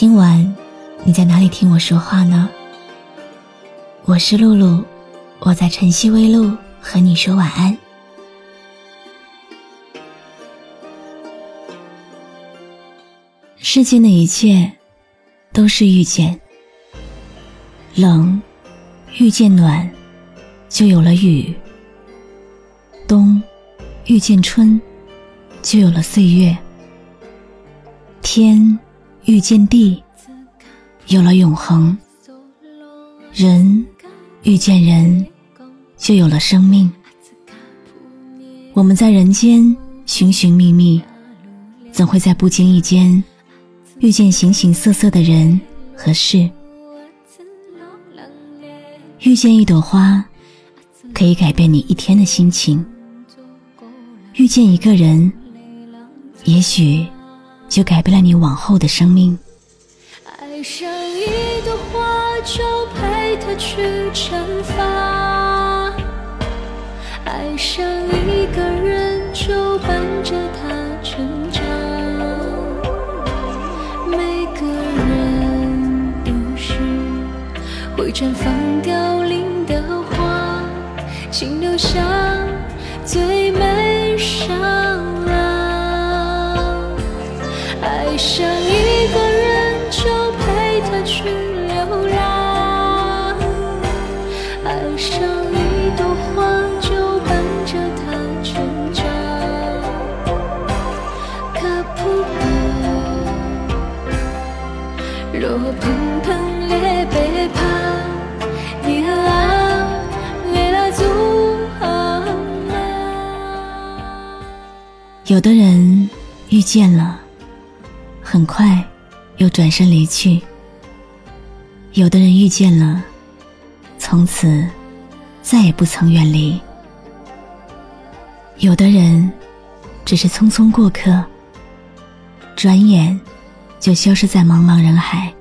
今晚你在哪里听我说话呢？我是露露，我在晨曦微露和你说晚安。世间的一切都是遇见，冷遇见暖，就有了雨；冬遇见春，就有了岁月；天。遇见地，有了永恒；人遇见人，就有了生命。我们在人间寻寻觅觅，怎会在不经意间遇见形形色色的人和事？遇见一朵花，可以改变你一天的心情；遇见一个人，也许。就改变了你往后的生命。爱上一朵花，就陪它去绽放；爱上一个人，就伴着他成长。每个人都是会绽放凋零的花，请留下最美有的人遇见了。很快，又转身离去。有的人遇见了，从此再也不曾远离；有的人只是匆匆过客，转眼就消失在茫茫人海；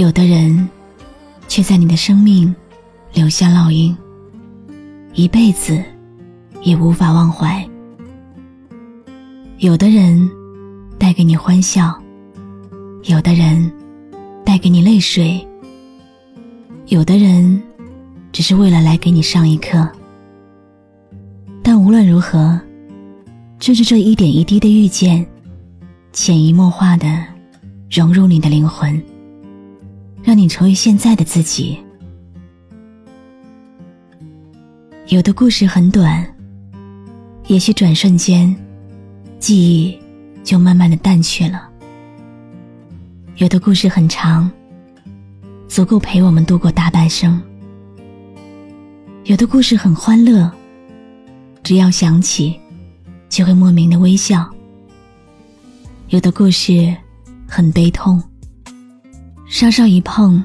有的人却在你的生命留下烙印，一辈子也无法忘怀；有的人。带给你欢笑，有的人带给你泪水，有的人只是为了来给你上一课。但无论如何，正是这一点一滴的遇见，潜移默化的融入你的灵魂，让你成为现在的自己。有的故事很短，也许转瞬间，记忆。就慢慢的淡去了。有的故事很长，足够陪我们度过大半生。有的故事很欢乐，只要想起，就会莫名的微笑。有的故事很悲痛，稍稍一碰，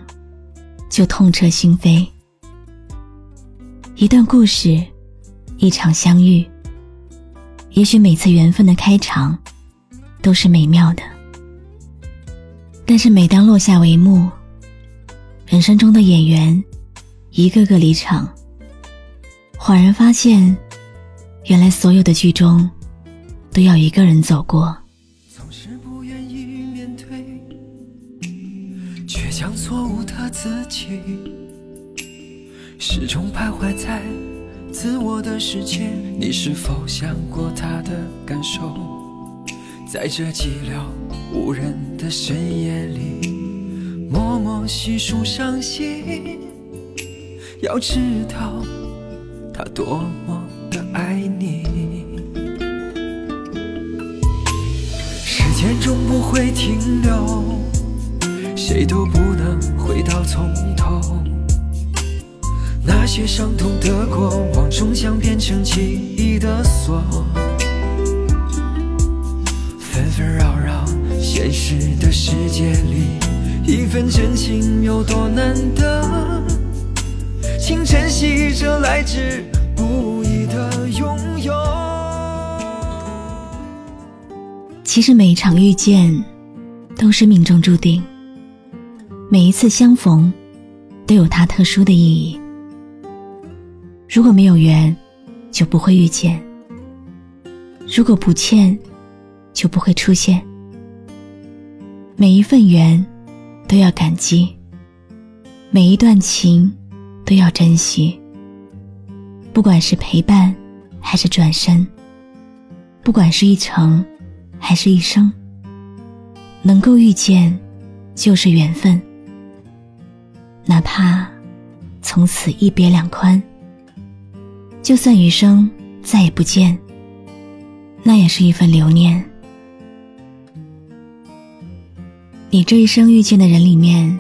就痛彻心扉。一段故事，一场相遇，也许每次缘分的开场。都是美妙的，但是每当落下帷幕，人生中的演员一个个离场，恍然发现，原来所有的剧中都要一个人走过。自己，始终徘徊在自我的世界。你是否想过他的感受？在这寂寥无人的深夜里，默默细数伤心。要知道，他多么的爱你。时间终不会停留，谁都不能回到从头。那些伤痛的过往，终将变成记忆的锁。纷纷扰扰，现实的世界里，一份真情有多难得？请珍惜这来之不易的拥有。其实每一场遇见都是命中注定，每一次相逢都有它特殊的意义。如果没有缘，就不会遇见；如果不欠，就不会出现。每一份缘都要感激，每一段情。都要珍惜，不管是陪伴，还是转身，不管是一程，还是一生，能够遇见，就是缘分。哪怕从此一别两宽，就算余生再也不见，那也是一份留念。你这一生遇见的人里面，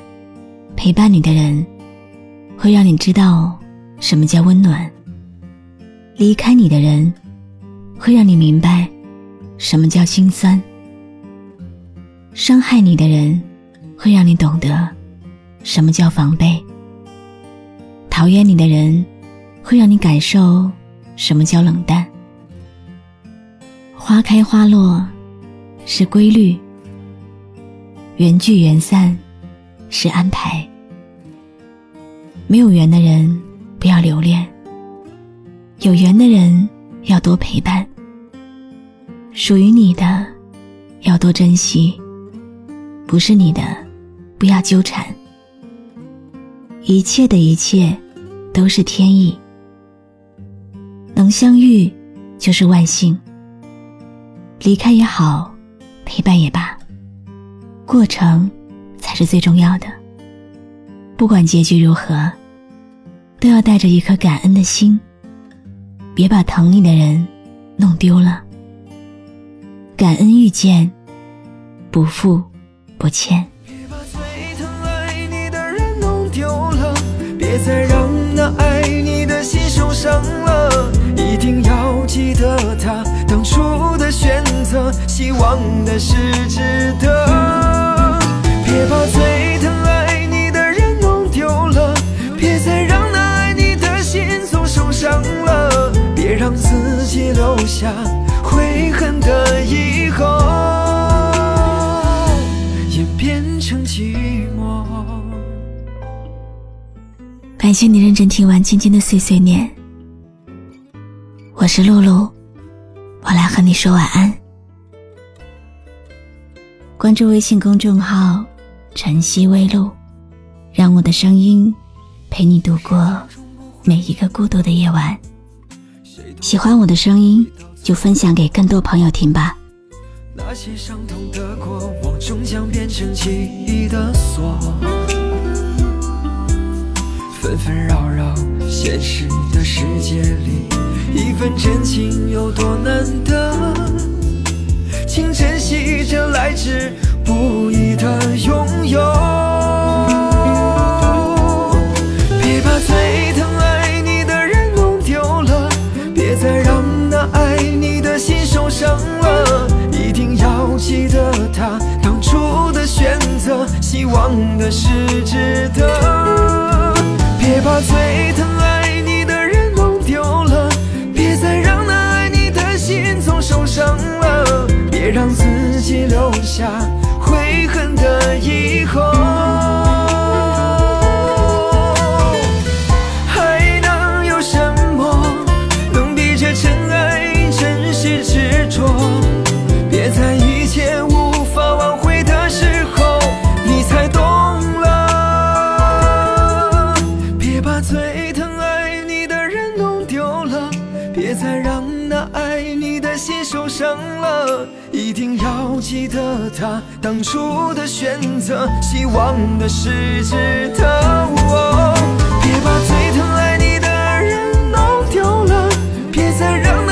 陪伴你的人。会让你知道什么叫温暖。离开你的人，会让你明白什么叫心酸。伤害你的人，会让你懂得什么叫防备。讨厌你的人，会让你感受什么叫冷淡。花开花落是规律，缘聚缘散是安排。没有缘的人不要留恋，有缘的人要多陪伴。属于你的要多珍惜，不是你的不要纠缠。一切的一切都是天意，能相遇就是万幸。离开也好，陪伴也罢，过程才是最重要的。不管结局如何，都要带着一颗感恩的心，别把疼你的人弄丢了。感恩遇见，不负不欠。再让那爱你的心受伤了。一定要记得他当初的选择，希望的是值得。别把最疼爱你的人弄丢了，别再让那爱你的心总受伤了，别。让自己留下悔恨的以后，感谢你认真听完今天的碎碎念，我是露露，我来和你说晚安。关注微信公众号“晨曦微露”，让我的声音陪你度过每一个孤独的夜晚。喜欢我的声音，就分享给更多朋友听吧。那些伤痛的过往，终将变成记忆的锁。纷纷扰扰，现实的世界里，一份真情有多难得？请珍惜这来之不易的拥有。别把最疼爱你的人弄丢了，别再让那爱你的心受伤了，一定要记得他当初的选择，希望的是值得。把最疼爱你的人弄丢了，别再让那爱你的心总受伤了，别让自己留下悔恨的以后。别再让那爱你的心受伤了，一定要记得他当初的选择，希望的是值得。别把最疼爱你的人弄丢了，别再让。